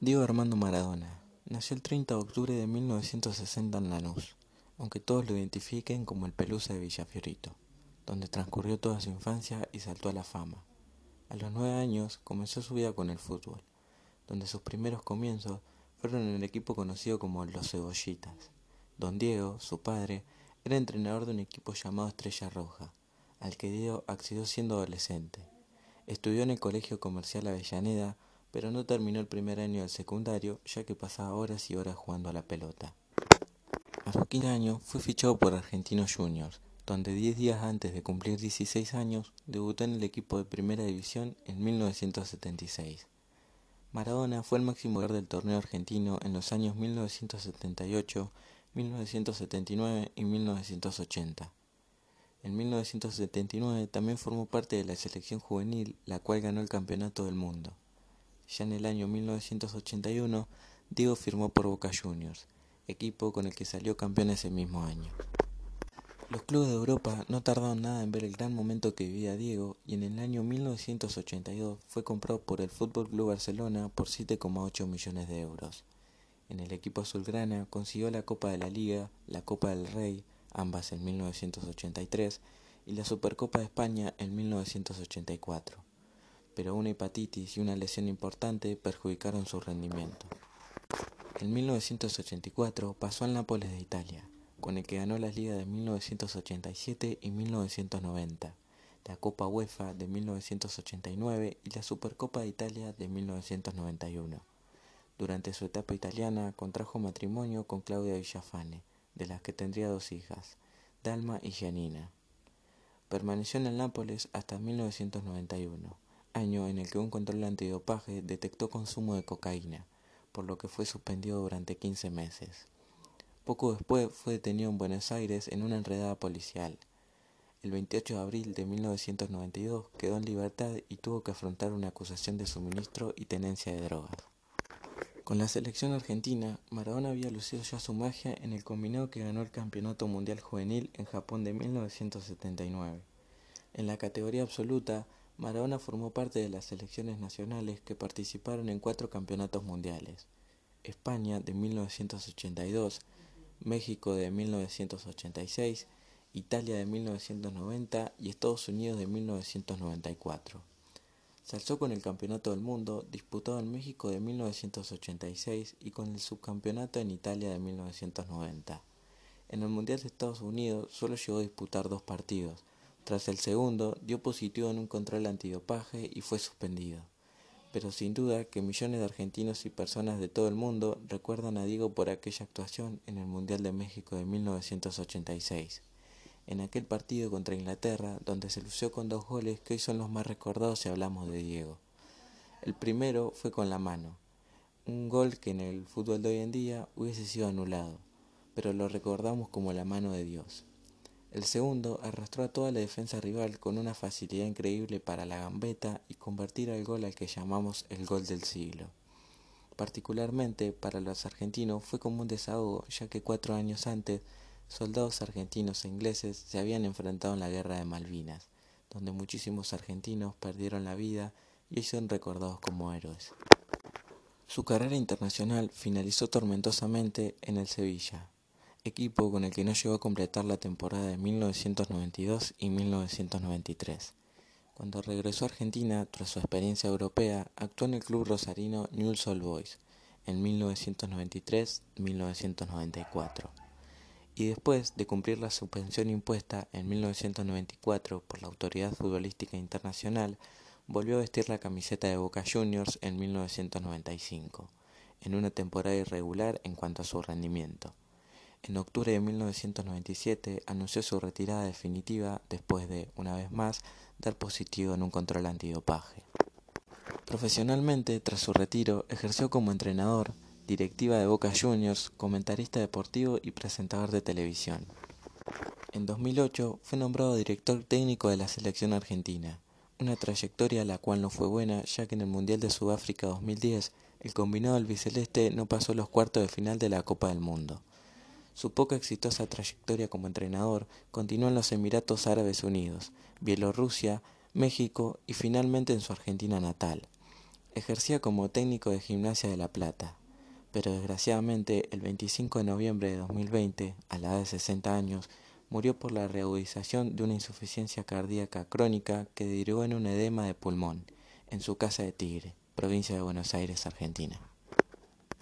Diego Armando Maradona nació el 30 de octubre de 1960 en Lanús, aunque todos lo identifiquen como el Pelusa de Villafiorito, donde transcurrió toda su infancia y saltó a la fama. A los nueve años comenzó su vida con el fútbol, donde sus primeros comienzos fueron en el equipo conocido como Los Cebollitas. Don Diego, su padre, era entrenador de un equipo llamado Estrella Roja, al que Diego accedió siendo adolescente. Estudió en el Colegio Comercial Avellaneda, pero no terminó el primer año del secundario ya que pasaba horas y horas jugando a la pelota. A los 15 años fue fichado por Argentinos Juniors, donde 10 días antes de cumplir 16 años debutó en el equipo de Primera División en 1976. Maradona fue el máximo jugador del torneo argentino en los años 1978, 1979 y 1980. En 1979 también formó parte de la selección juvenil, la cual ganó el Campeonato del Mundo. Ya en el año 1981, Diego firmó por Boca Juniors, equipo con el que salió campeón ese mismo año. Los clubes de Europa no tardaron nada en ver el gran momento que vivía Diego y en el año 1982 fue comprado por el Fútbol Club Barcelona por 7,8 millones de euros. En el equipo azulgrana consiguió la Copa de la Liga, la Copa del Rey, ambas en 1983, y la Supercopa de España en 1984 pero una hepatitis y una lesión importante perjudicaron su rendimiento. En 1984 pasó al Nápoles de Italia, con el que ganó las ligas de 1987 y 1990, la Copa UEFA de 1989 y la Supercopa de Italia de 1991. Durante su etapa italiana contrajo matrimonio con Claudia Villafane, de las que tendría dos hijas, Dalma y Gianina. Permaneció en el Nápoles hasta 1991 año en el que un control antidopaje detectó consumo de cocaína, por lo que fue suspendido durante 15 meses. Poco después fue detenido en Buenos Aires en una enredada policial. El 28 de abril de 1992 quedó en libertad y tuvo que afrontar una acusación de suministro y tenencia de drogas. Con la selección argentina, Maradona había lucido ya su magia en el combinado que ganó el Campeonato Mundial Juvenil en Japón de 1979. En la categoría absoluta, Maradona formó parte de las selecciones nacionales que participaron en cuatro campeonatos mundiales. España de 1982, México de 1986, Italia de 1990 y Estados Unidos de 1994. Se alzó con el Campeonato del Mundo disputado en México de 1986 y con el subcampeonato en Italia de 1990. En el Mundial de Estados Unidos solo llegó a disputar dos partidos, tras el segundo, dio positivo en un control antidopaje y fue suspendido. Pero sin duda que millones de argentinos y personas de todo el mundo recuerdan a Diego por aquella actuación en el Mundial de México de 1986. En aquel partido contra Inglaterra, donde se lució con dos goles que hoy son los más recordados si hablamos de Diego. El primero fue con la mano, un gol que en el fútbol de hoy en día hubiese sido anulado, pero lo recordamos como la mano de Dios. El segundo arrastró a toda la defensa rival con una facilidad increíble para la gambeta y convertir al gol al que llamamos el gol del siglo. Particularmente para los argentinos fue como un desahogo, ya que cuatro años antes soldados argentinos e ingleses se habían enfrentado en la guerra de Malvinas, donde muchísimos argentinos perdieron la vida y son recordados como héroes. Su carrera internacional finalizó tormentosamente en el Sevilla, equipo con el que no llegó a completar la temporada de 1992 y 1993. Cuando regresó a Argentina tras su experiencia europea, actuó en el club rosarino Newell's Old Boys en 1993-1994. Y después de cumplir la suspensión impuesta en 1994 por la Autoridad Futbolística Internacional, volvió a vestir la camiseta de Boca Juniors en 1995, en una temporada irregular en cuanto a su rendimiento. En octubre de 1997 anunció su retirada definitiva después de, una vez más, dar positivo en un control antidopaje. Profesionalmente, tras su retiro, ejerció como entrenador, directiva de Boca Juniors, comentarista deportivo y presentador de televisión. En 2008 fue nombrado director técnico de la selección argentina, una trayectoria la cual no fue buena ya que en el Mundial de Sudáfrica 2010 el combinado albiceleste no pasó los cuartos de final de la Copa del Mundo. Su poco exitosa trayectoria como entrenador continuó en los Emiratos Árabes Unidos, Bielorrusia, México y finalmente en su Argentina natal. Ejercía como técnico de gimnasia de La Plata, pero desgraciadamente el 25 de noviembre de 2020, a la edad de 60 años, murió por la reagudización de una insuficiencia cardíaca crónica que derivó en un edema de pulmón, en su casa de Tigre, provincia de Buenos Aires, Argentina.